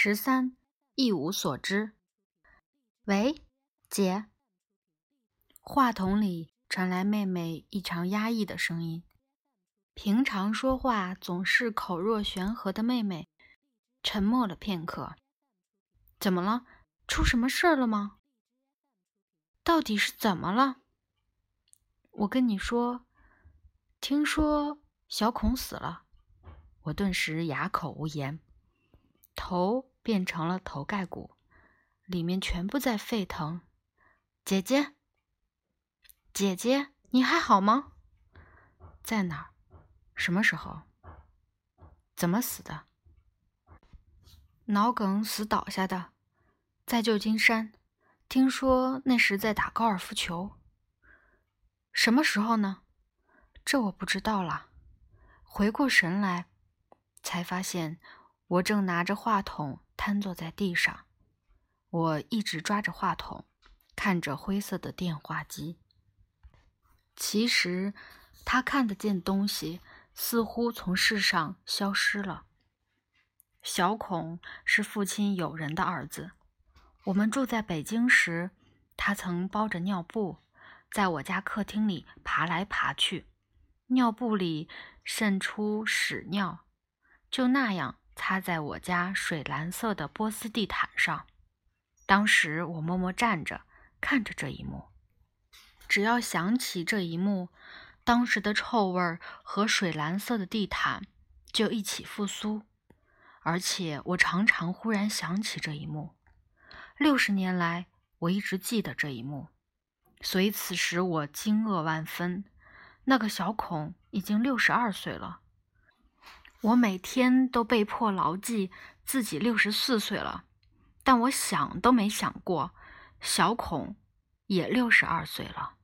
十三，一无所知。喂，姐。话筒里传来妹妹异常压抑的声音。平常说话总是口若悬河的妹妹，沉默了片刻。怎么了？出什么事儿了吗？到底是怎么了？我跟你说，听说小孔死了。我顿时哑口无言。头变成了头盖骨，里面全部在沸腾。姐姐，姐姐，你还好吗？在哪儿？什么时候？怎么死的？脑梗死倒下的，在旧金山。听说那时在打高尔夫球。什么时候呢？这我不知道了。回过神来，才发现。我正拿着话筒瘫坐在地上，我一直抓着话筒，看着灰色的电话机。其实，他看得见东西似乎从世上消失了。小孔是父亲友人的儿子。我们住在北京时，他曾包着尿布，在我家客厅里爬来爬去，尿布里渗出屎尿，就那样。擦在我家水蓝色的波斯地毯上。当时我默默站着，看着这一幕。只要想起这一幕，当时的臭味儿和水蓝色的地毯就一起复苏。而且我常常忽然想起这一幕。六十年来，我一直记得这一幕，所以此时我惊愕万分。那个小孔已经六十二岁了。我每天都被迫牢记自己六十四岁了，但我想都没想过，小孔也六十二岁了。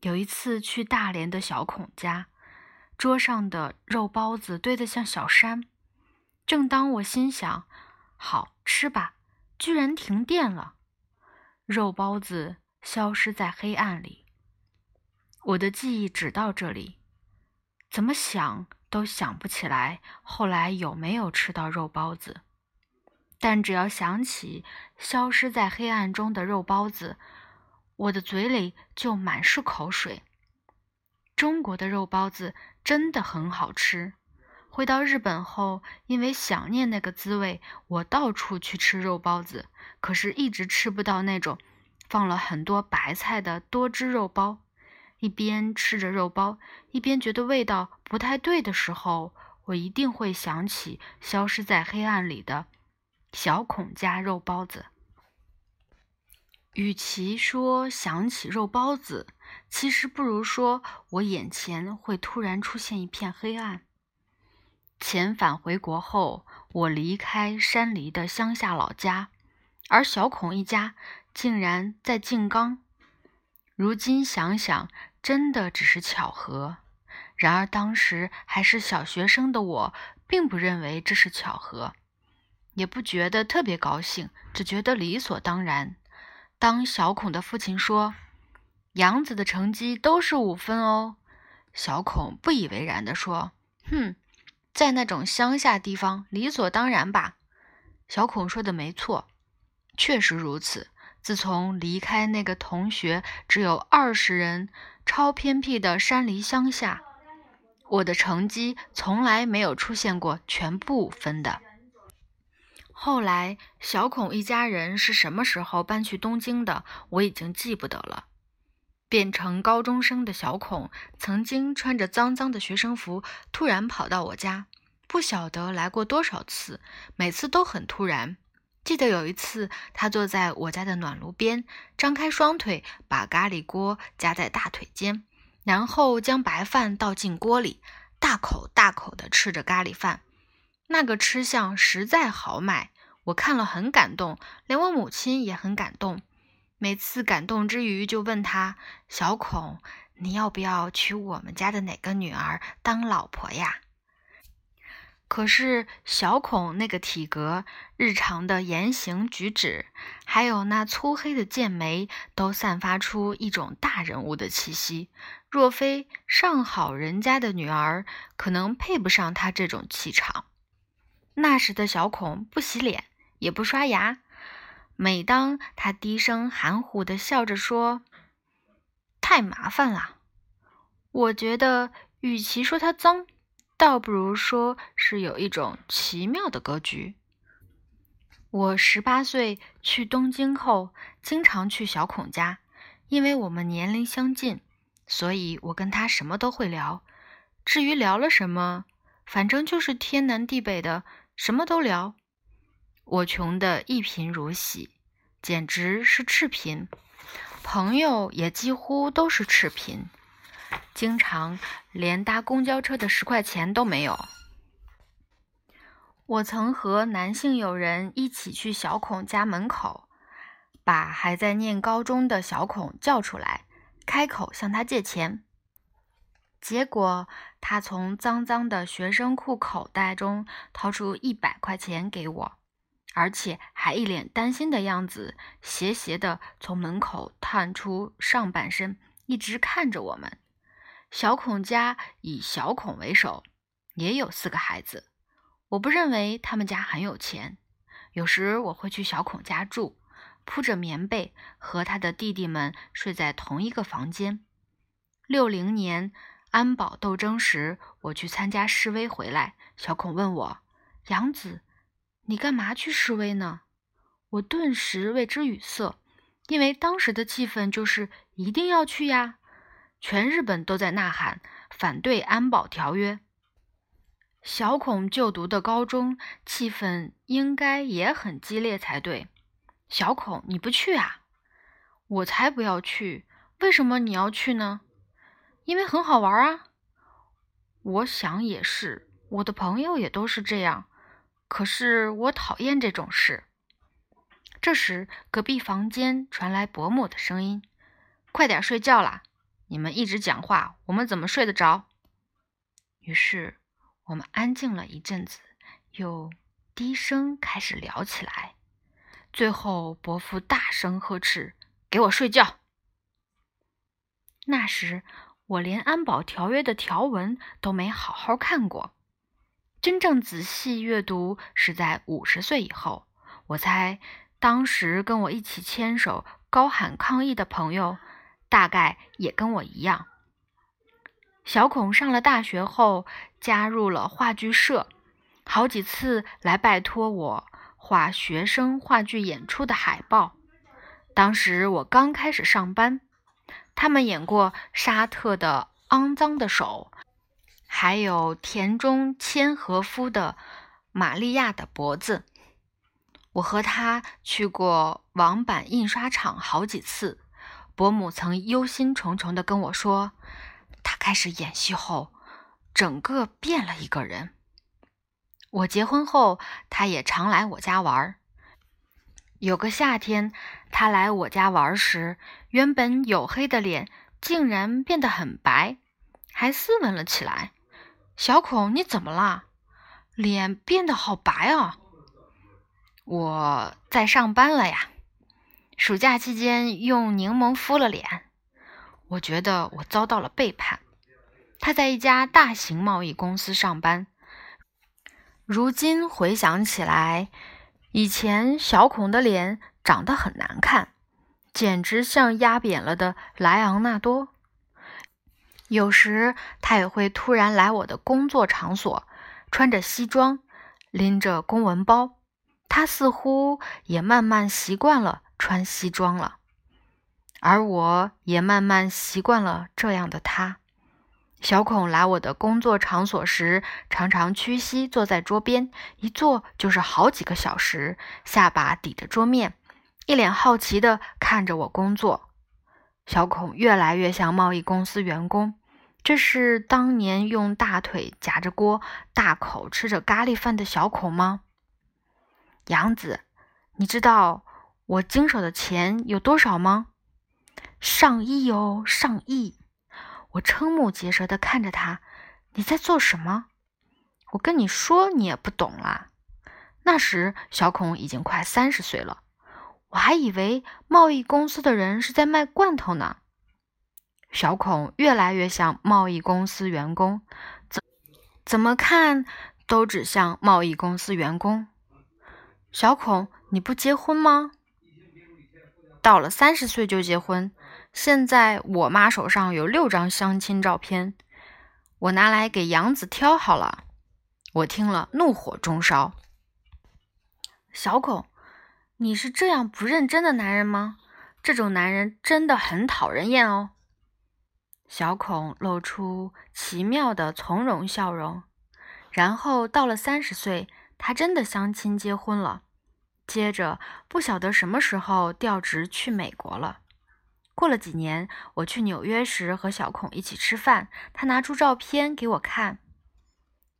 有一次去大连的小孔家，桌上的肉包子堆得像小山。正当我心想好吃吧，居然停电了，肉包子消失在黑暗里。我的记忆只到这里，怎么想？都想不起来后来有没有吃到肉包子，但只要想起消失在黑暗中的肉包子，我的嘴里就满是口水。中国的肉包子真的很好吃。回到日本后，因为想念那个滋味，我到处去吃肉包子，可是一直吃不到那种放了很多白菜的多汁肉包。一边吃着肉包，一边觉得味道不太对的时候，我一定会想起消失在黑暗里的小孔家肉包子。与其说想起肉包子，其实不如说我眼前会突然出现一片黑暗。遣返回国后，我离开山梨的乡下老家，而小孔一家竟然在静冈。如今想想，真的只是巧合。然而当时还是小学生的我，并不认为这是巧合，也不觉得特别高兴，只觉得理所当然。当小孔的父亲说：“杨子的成绩都是五分哦。”小孔不以为然地说：“哼，在那种乡下地方，理所当然吧。”小孔说的没错，确实如此。自从离开那个同学只有二十人、超偏僻的山梨乡下，我的成绩从来没有出现过全部分的。后来，小孔一家人是什么时候搬去东京的，我已经记不得了。变成高中生的小孔，曾经穿着脏脏的学生服，突然跑到我家，不晓得来过多少次，每次都很突然。记得有一次，他坐在我家的暖炉边，张开双腿，把咖喱锅夹在大腿间，然后将白饭倒进锅里，大口大口地吃着咖喱饭。那个吃相实在豪迈，我看了很感动，连我母亲也很感动。每次感动之余，就问他：“小孔，你要不要娶我们家的哪个女儿当老婆呀？”可是小孔那个体格、日常的言行举止，还有那粗黑的剑眉，都散发出一种大人物的气息。若非上好人家的女儿，可能配不上他这种气场。那时的小孔不洗脸，也不刷牙。每当他低声含糊地笑着说：“太麻烦了。”我觉得，与其说它脏，倒不如说是有一种奇妙的格局。我十八岁去东京后，经常去小孔家，因为我们年龄相近，所以我跟他什么都会聊。至于聊了什么，反正就是天南地北的，什么都聊。我穷得一贫如洗，简直是赤贫，朋友也几乎都是赤贫。经常连搭公交车的十块钱都没有。我曾和男性友人一起去小孔家门口，把还在念高中的小孔叫出来，开口向他借钱。结果他从脏脏的学生裤口袋中掏出一百块钱给我，而且还一脸担心的样子，斜斜的从门口探出上半身，一直看着我们。小孔家以小孔为首，也有四个孩子。我不认为他们家很有钱。有时我会去小孔家住，铺着棉被和他的弟弟们睡在同一个房间。六零年安保斗争时，我去参加示威回来，小孔问我：“杨子，你干嘛去示威呢？”我顿时为之语塞，因为当时的气氛就是一定要去呀。全日本都在呐喊反对安保条约。小孔就读的高中气氛应该也很激烈才对。小孔，你不去啊？我才不要去！为什么你要去呢？因为很好玩啊。我想也是，我的朋友也都是这样。可是我讨厌这种事。这时，隔壁房间传来伯母的声音：“快点睡觉啦！”你们一直讲话，我们怎么睡得着？于是我们安静了一阵子，又低声开始聊起来。最后，伯父大声呵斥：“给我睡觉！”那时我连安保条约的条文都没好好看过，真正仔细阅读是在五十岁以后。我猜，当时跟我一起牵手高喊抗议的朋友。大概也跟我一样。小孔上了大学后，加入了话剧社，好几次来拜托我画学生话剧演出的海报。当时我刚开始上班，他们演过沙特的《肮脏的手》，还有田中千和夫的《玛利亚的脖子》。我和他去过网版印刷厂好几次。伯母曾忧心忡忡地跟我说：“他开始演戏后，整个变了一个人。”我结婚后，他也常来我家玩儿。有个夏天，他来我家玩时，原本黝黑的脸竟然变得很白，还斯文了起来。小孔，你怎么了？脸变得好白啊！我在上班了呀。暑假期间用柠檬敷了脸，我觉得我遭到了背叛。他在一家大型贸易公司上班。如今回想起来，以前小孔的脸长得很难看，简直像压扁了的莱昂纳多。有时他也会突然来我的工作场所，穿着西装，拎着公文包。他似乎也慢慢习惯了。穿西装了，而我也慢慢习惯了这样的他。小孔来我的工作场所时，常常屈膝坐在桌边，一坐就是好几个小时，下巴抵着桌面，一脸好奇地看着我工作。小孔越来越像贸易公司员工，这是当年用大腿夹着锅，大口吃着咖喱饭的小孔吗？杨子，你知道？我经手的钱有多少吗？上亿哦，上亿！我瞠目结舌地看着他，你在做什么？我跟你说，你也不懂啦。那时小孔已经快三十岁了，我还以为贸易公司的人是在卖罐头呢。小孔越来越像贸易公司员工，怎怎么看都只像贸易公司员工。小孔，你不结婚吗？到了三十岁就结婚。现在我妈手上有六张相亲照片，我拿来给杨子挑好了。我听了，怒火中烧。小孔，你是这样不认真的男人吗？这种男人真的很讨人厌哦。小孔露出奇妙的从容笑容，然后到了三十岁，他真的相亲结婚了。接着，不晓得什么时候调职去美国了。过了几年，我去纽约时和小孔一起吃饭，他拿出照片给我看。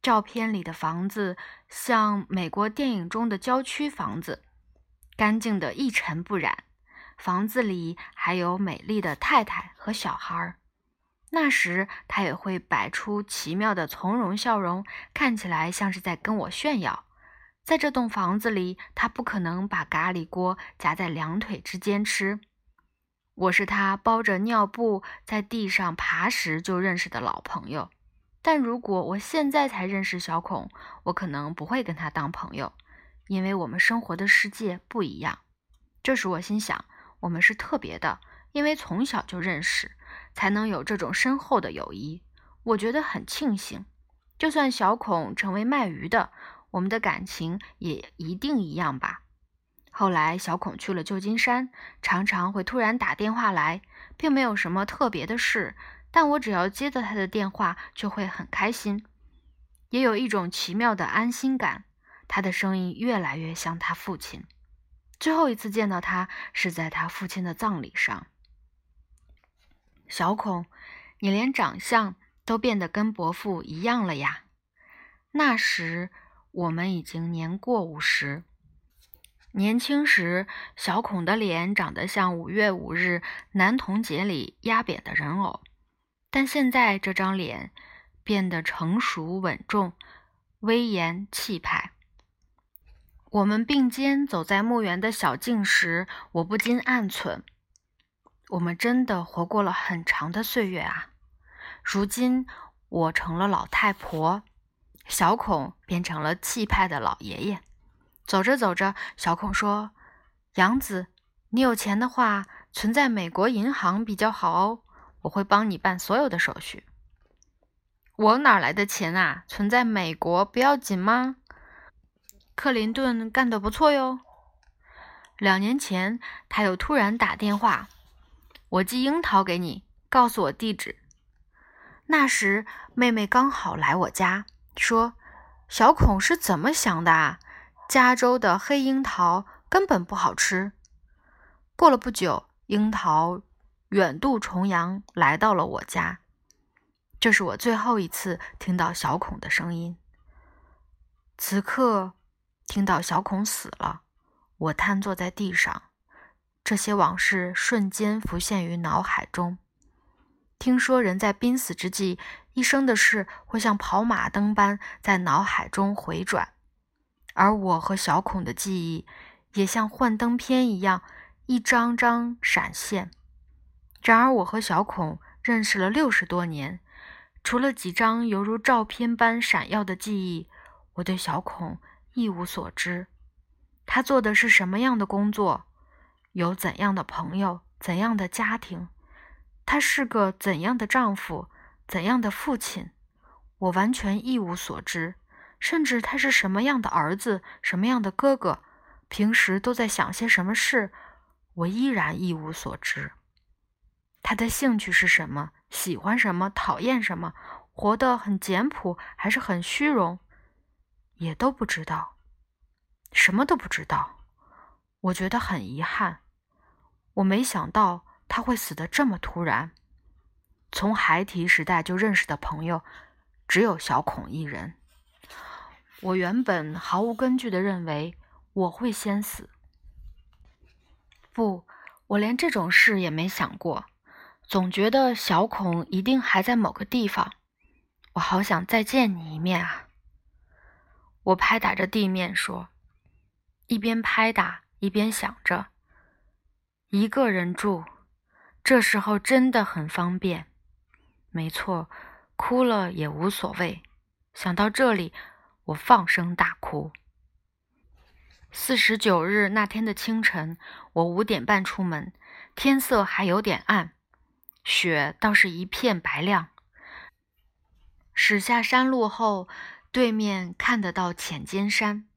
照片里的房子像美国电影中的郊区房子，干净的一尘不染。房子里还有美丽的太太和小孩儿。那时他也会摆出奇妙的从容笑容，看起来像是在跟我炫耀。在这栋房子里，他不可能把咖喱锅夹在两腿之间吃。我是他包着尿布在地上爬时就认识的老朋友，但如果我现在才认识小孔，我可能不会跟他当朋友，因为我们生活的世界不一样。这时我心想，我们是特别的，因为从小就认识，才能有这种深厚的友谊。我觉得很庆幸，就算小孔成为卖鱼的。我们的感情也一定一样吧。后来，小孔去了旧金山，常常会突然打电话来，并没有什么特别的事，但我只要接到他的电话，就会很开心，也有一种奇妙的安心感。他的声音越来越像他父亲。最后一次见到他是在他父亲的葬礼上。小孔，你连长相都变得跟伯父一样了呀。那时。我们已经年过五十。年轻时，小孔的脸长得像五月五日男童节里压扁的人偶，但现在这张脸变得成熟稳重、威严气派。我们并肩走在墓园的小径时，我不禁暗忖：我们真的活过了很长的岁月啊！如今我成了老太婆。小孔变成了气派的老爷爷。走着走着，小孔说：“杨子，你有钱的话，存在美国银行比较好哦，我会帮你办所有的手续。”我哪来的钱啊？存在美国不要紧吗？克林顿干得不错哟。两年前，他又突然打电话：“我寄樱桃给你，告诉我地址。”那时，妹妹刚好来我家。说：“小孔是怎么想的啊？加州的黑樱桃根本不好吃。”过了不久，樱桃远渡重洋来到了我家。这是我最后一次听到小孔的声音。此刻，听到小孔死了，我瘫坐在地上，这些往事瞬间浮现于脑海中。听说人在濒死之际。一生的事会像跑马灯般在脑海中回转，而我和小孔的记忆也像幻灯片一样一张张闪现。然而，我和小孔认识了六十多年，除了几张犹如照片般闪耀的记忆，我对小孔一无所知。他做的是什么样的工作？有怎样的朋友？怎样的家庭？他是个怎样的丈夫？怎样的父亲，我完全一无所知，甚至他是什么样的儿子，什么样的哥哥，平时都在想些什么事，我依然一无所知。他的兴趣是什么？喜欢什么？讨厌什么？活得很简朴还是很虚荣？也都不知道，什么都不知道。我觉得很遗憾，我没想到他会死得这么突然。从孩提时代就认识的朋友，只有小孔一人。我原本毫无根据的认为我会先死，不，我连这种事也没想过。总觉得小孔一定还在某个地方，我好想再见你一面啊！我拍打着地面说，一边拍打一边想着，一个人住，这时候真的很方便。没错，哭了也无所谓。想到这里，我放声大哭。四十九日那天的清晨，我五点半出门，天色还有点暗，雪倒是一片白亮。驶下山路后，对面看得到浅间山，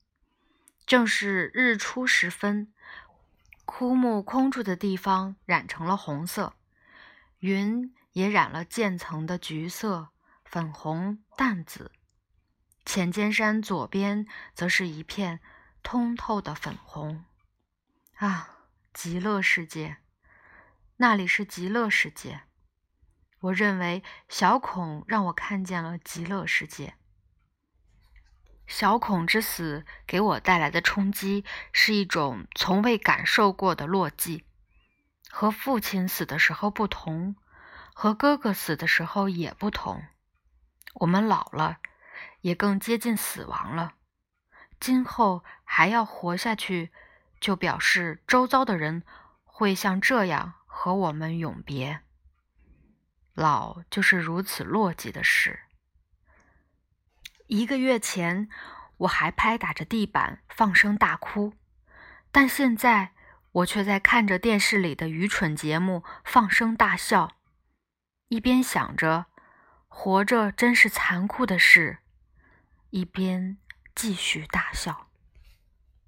正是日出时分，枯木空住的地方染成了红色，云也染了渐层的橘色、粉红、淡紫。浅间山左边则是一片通透的粉红。啊，极乐世界，那里是极乐世界。我认为小孔让我看见了极乐世界。小孔之死给我带来的冲击是一种从未感受过的落寂，和父亲死的时候不同，和哥哥死的时候也不同。我们老了。也更接近死亡了。今后还要活下去，就表示周遭的人会像这样和我们永别。老就是如此落寂的事。一个月前，我还拍打着地板放声大哭，但现在我却在看着电视里的愚蠢节目放声大笑，一边想着活着真是残酷的事。一边继续大笑。